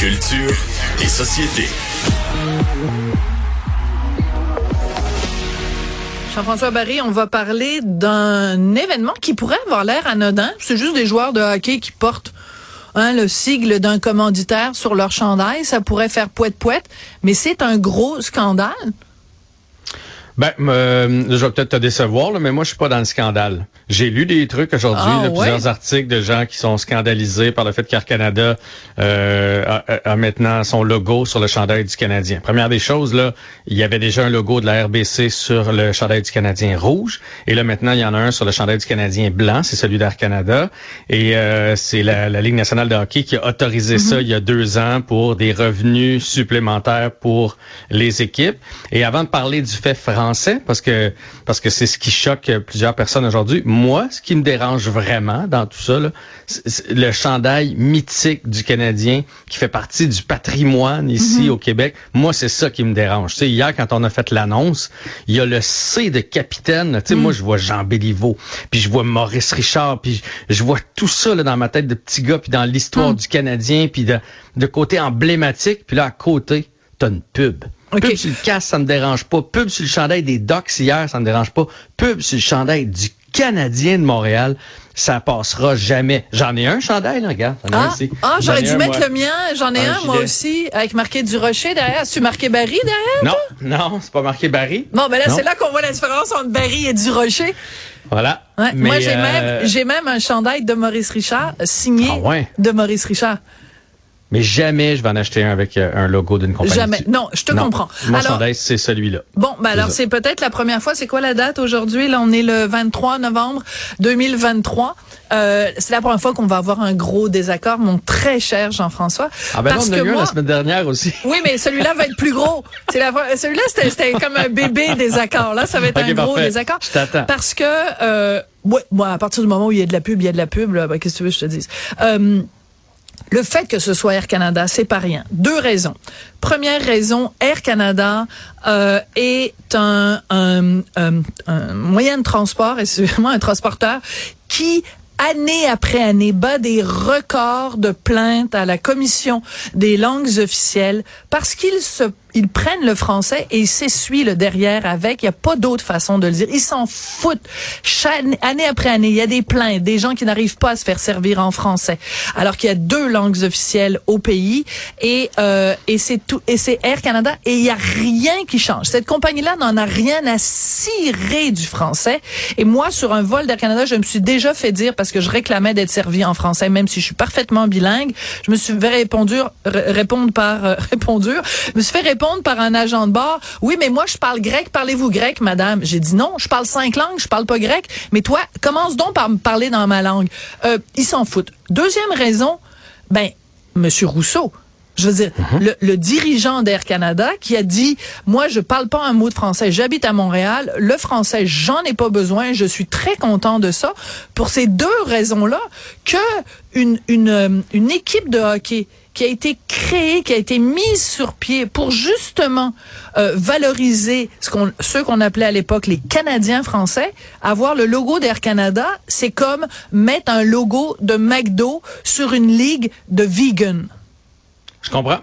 Culture et société. Jean-François Barry, on va parler d'un événement qui pourrait avoir l'air anodin. C'est juste des joueurs de hockey qui portent hein, le sigle d'un commanditaire sur leur chandail. Ça pourrait faire poète-poète, mais c'est un gros scandale. Ben, euh, je vais peut-être te décevoir, là, mais moi, je suis pas dans le scandale. J'ai lu des trucs aujourd'hui, Ah, ouais? plusieurs articles de gens qui sont scandalisés par le fait qu'Air Canada euh, a, maintenant son logo sur le chandail du Canadien. Première des choses, là, il y avait déjà un logo de la RBC sur le chandail du Canadien rouge, et là maintenant, il y en a un sur le chandail du Canadien blanc, c'est celui d'Air Canada, et euh, c'est la, la Ligue nationale de hockey qui a autorisé ça il y a deux ans pour des revenus supplémentaires pour les équipes. Et avant de parler du fait français, parce que parce que c'est ce qui choque plusieurs personnes aujourd'hui, moi, ce qui me dérange vraiment dans tout ça, c'est- le chandail mythique du Canadien qui fait partie du patrimoine ici au Québec. Moi, c'est ça qui me dérange. Tu sais, hier, quand on a fait l'annonce, il y a le C de capitaine. Tu sais, moi, je vois Jean Béliveau, puis je vois Maurice Richard, puis je, vois tout ça là, dans ma tête de petit gars, puis dans l'histoire du Canadien, puis de, de côté emblématique, puis là, à côté, t'as une pub. Pub sur le casque, ça me dérange pas. Pub sur le chandail des Docs hier, ça me dérange pas. Pub sur le chandail du Canadien de Montréal, ça passera jamais. J'en ai un chandail, là, regarde. Ah, ah j'aurais ai dû un, mettre moi. le mien. J'en ai Un un, moi aussi, avec marqué du rocher derrière. As-tu marqué Barry derrière? Non, non, c'est pas marqué Barry. Bon, ben là, c'est là qu'on voit la différence entre Barry et du rocher. Voilà. Ouais, Mais, moi, j'ai euh, même, j'ai même un chandail de Maurice Richard, euh, signé Ah ouais? de Maurice Richard. Mais jamais je vais en acheter un avec euh, un logo d'une compagnie. Jamais. dessus. Non, je te Non. comprends. Mon Alors- c'est celui-là. Bon, ben alors c'est peut-être la première fois. C'est quoi la date aujourd'hui? Là, on est le 23 novembre 2023. Euh, c'est la première fois qu'on va avoir un gros désaccord, mon très cher Jean-François. Ah ben non, Parce on en a que eu un moi, la semaine dernière aussi. oui, mais celui-là va être plus gros. C'est la celui-là c'était c'était comme un bébé désaccord. Là, ça va être un gros désaccord. Je t'attends. Parce que euh, ouais, moi, à partir du moment où il y a de la pub, il y a de la pub. Là, ben, qu'est-ce que tu veux que je te dise? Euh, le fait que ce soit Air Canada, c'est pas rien. Deux raisons. Première raison, Air Canada euh, est un, un, un- un moyen de transport et c'est vraiment un transporteur qui année après année bat des records de plaintes à la commission des langues officielles parce qu'ils se ils prennent le français et s'essuient le derrière avec. Il n'y a pas d'autre façon de le dire. Ils s'en foutent. Chaque, année après année, il y a des plaintes, des gens qui n'arrivent pas à se faire servir en français, alors qu'il y a deux langues officielles au pays. Et, euh, et c'est tout. Et c'est Air Canada. Et il y a rien qui change. Cette compagnie-là n'en a rien à cirer du français. Et moi, sur un vol d'Air Canada, je me suis déjà fait dire parce que je réclamais d'être servi en français, même si je suis parfaitement bilingue. Je me suis fait répondre par euh, répondre. Je me suis fait répondre par un agent de bord. Oui, mais moi je parle grec. Parlez-vous grec, madame? J'ai dit non. Je parle cinq langues. Je parle pas grec. Mais toi, commence donc par me parler dans ma langue. Euh, ils s'en foutent. Deuxième raison, ben Monsieur Rousseau. Je veux dire, le, le dirigeant d'Air Canada qui a dit, moi, je parle pas un mot de français, j'habite à Montréal, le français, j'en ai pas besoin, je suis très content de ça. Pour ces deux raisons-là, que une, une, euh, une équipe de hockey qui a été créée, qui a été mise sur pied pour justement euh, valoriser ce qu'on, ceux qu'on appelait à l'époque les Canadiens français, avoir le logo d'Air Canada, c'est comme mettre un logo de McDo sur une ligue de vegan. Je comprends.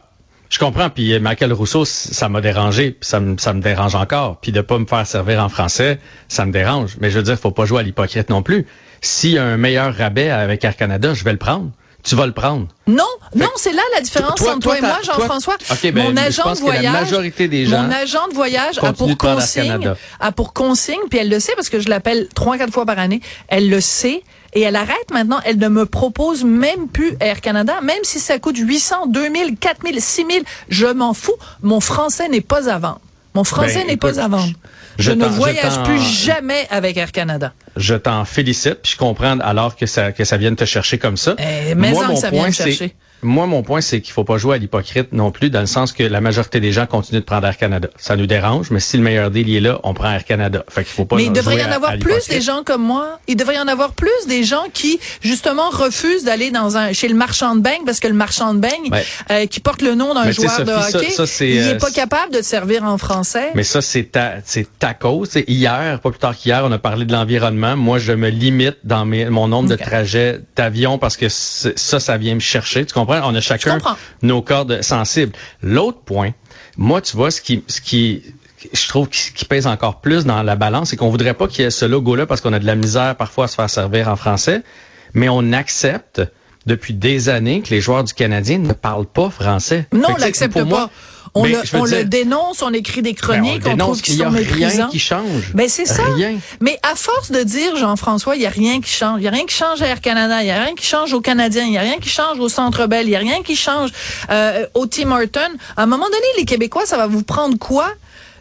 Je comprends. Puis euh, Michael Rousseau, ça m'a dérangé, puis ça me, ça me dérange encore. Puis de pas me faire servir en français, ça me dérange. Mais je veux dire, faut pas jouer à l'hypocrite non plus. S'il y a un meilleur rabais avec Air Canada, je vais le prendre. Tu vas le prendre. Non, non, c'est là la différence toi- entre toi, toi, et moi, Jean-François. ben, mon agent de que la voyage, majorité des gens mon agent de voyage a pour consigne, a pour consigne, puis elle le sait parce que je l'appelle trois, quatre fois par année. Elle le sait et elle arrête maintenant. Elle ne me propose même plus Air Canada, même si ça coûte 800, 2000, 4000, 6000. Je m'en fous. Mon français n'est pas à vendre. Mon français Ben, n'est pas à vendre. Je Je, ne je voyage plus jamais avec Air Canada. je t'en félicite, puis je comprends alors que ça que ça vienne te chercher comme ça. Eh, mais que ça vient me c'est- chercher. Moi, mon point, c'est qu'il faut pas jouer à l'hypocrite non plus, dans le sens que la majorité des gens continuent de prendre Air Canada. Ça nous dérange, mais si le meilleur deal est là, on prend Air Canada. Fait qu'il faut pas Mais il devrait y en avoir à plus des gens comme moi. Il devrait y en avoir plus des gens qui justement refusent d'aller dans un chez le marchand de beignes parce que le marchand de beignes Ouais. euh, qui porte le nom d'un joueur de Sophie, hockey, ça, c'est, il euh, est pas capable de te servir en français. Mais ça, c'est ta, c'est ta cause. C'est hier, pas plus tard qu'hier, on a parlé de l'environnement. Moi, je me limite dans mes, mon nombre de trajets d'avion parce que ça, ça vient me chercher. Tu comprends? Comprends? On a chacun nos cordes sensibles. L'autre point, moi, tu vois, ce qui, ce qui, je trouve qui, pèse encore plus dans la balance, c'est qu'on voudrait pas qu'il y ait ce logo-là parce qu'on a de la misère parfois à se faire servir en français, mais on accepte depuis des années que les joueurs du Canadien ne parlent pas français. Non, on l'accepte pas. On, le, dénonce, on écrit des ben, chroniques, on, trouve qu'ils sont méprisants. Rien qui change. Ben c'est ça. Rien. Mais à force de dire, Jean-François, il n'y a rien qui change. Il n'y a rien qui change à Air Canada. Il n'y a rien qui change aux Canadiens. Il n'y a rien qui change au Centre Bell. Il n'y a rien qui change euh, au Tim Horton. À un moment donné, les Québécois, ça va vous prendre quoi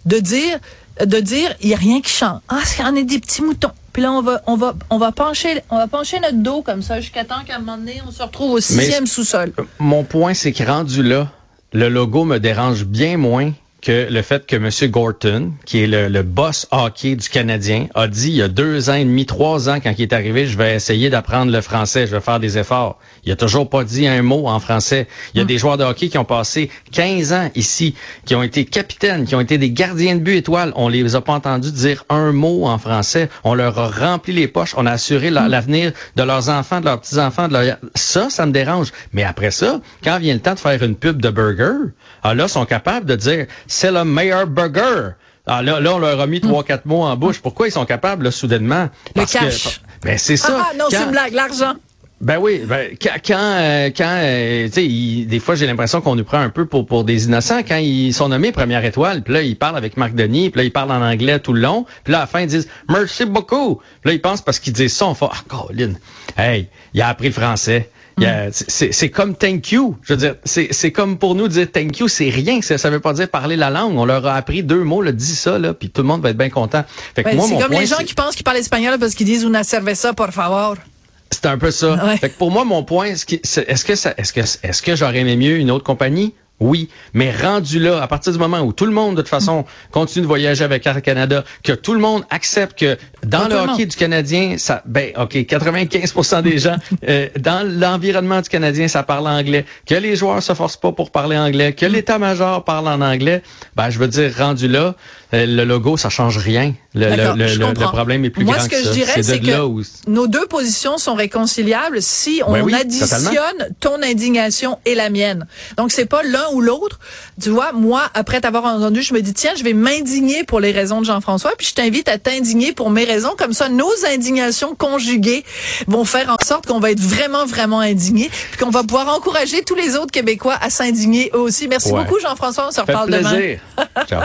de dire, de dire, il n'y a rien qui change? Ah, on est des petits moutons. Puis là, on va, on va, on va pencher, on va pencher notre dos comme ça jusqu'à temps qu'à un moment donné, on se retrouve au sixième sous-sol. Mon point, c'est que rendu là, le logo me dérange bien moins que le fait que M. Gorton, qui est le, boss hockey du Canadien, a dit il y a deux ans et demi, trois ans, quand il est arrivé, je vais essayer d'apprendre le français, je vais faire des efforts. Il a toujours pas dit un mot en français. Il y a hmm. des joueurs de hockey qui ont passé 15 ans ici, qui ont été capitaines, qui ont été des gardiens de but étoiles. On les a pas entendus dire un mot en français. On leur a rempli les poches. On a assuré hmm. l'avenir de leurs enfants, de leurs petits-enfants. De leur... Ça, ça me dérange. Mais après ça, quand vient le temps de faire une pub de burger, alors ah, là, sont capables de dire c'est le meilleur burger. Ah, là, là, on leur a mis trois, quatre mots en bouche. Pourquoi ils sont capables, là, soudainement? Parce le cash. Que, ben, c'est ça. Ah, non, c'est une blague, l'argent. Ben oui, ben, quand quand, quand euh, tu sais, des fois j'ai l'impression qu'on nous prend un peu pour pour des innocents quand ils sont nommés première étoile, puis là ils parlent avec Marc Denis, puis là ils parlent en anglais tout le long, puis là à la fin ils disent merci beaucoup. Puis là ils pensent parce qu'ils disent ça, on fait ah Colin, hey, il a appris le français. Mm. C'est comme thank you. Je veux dire, c'est comme pour nous dire thank you, c'est rien. Ça veut pas dire parler la langue. On leur a appris deux mots, le dit ça, là, puis tout le monde va être bien content. c'est comme les gens qui pensent qu'ils parlent espagnol parce qu'ils disent una cerveza, por favor. C'est un peu ça. Fait que pour moi, mon point, est-ce que, est-ce que, est-ce que, est-ce que j'aurais aimé mieux une autre compagnie? Oui, mais rendu là, à partir du moment où tout le monde, de toute façon, continue de voyager avec Air Canada, que tout le monde accepte que dans le hockey du Canadien, ça, ben, ok, 95% des gens euh, dans l'environnement du Canadien, ça parle anglais, que les joueurs se forcent pas pour parler anglais, que l'état-major parle en anglais, ben, je veux dire, rendu là, le logo, ça change rien. Le, le, problème est plus Moi, grand ce que, je dirais, c'est que nos deux positions sont réconciliables si on additionne ton indignation et la mienne. Donc, c'est pas l'un ou l'autre. Tu vois, moi, après t'avoir entendu, je me dis, tiens, je vais m'indigner pour les raisons de Jean-François, puis je t'invite à t'indigner pour mes raisons. Comme ça, nos indignations conjuguées vont faire en sorte qu'on va être vraiment, vraiment indignés, puis qu'on va pouvoir encourager tous les autres Québécois à s'indigner eux aussi. Merci beaucoup, Jean-François. On se reparle demain. Ciao.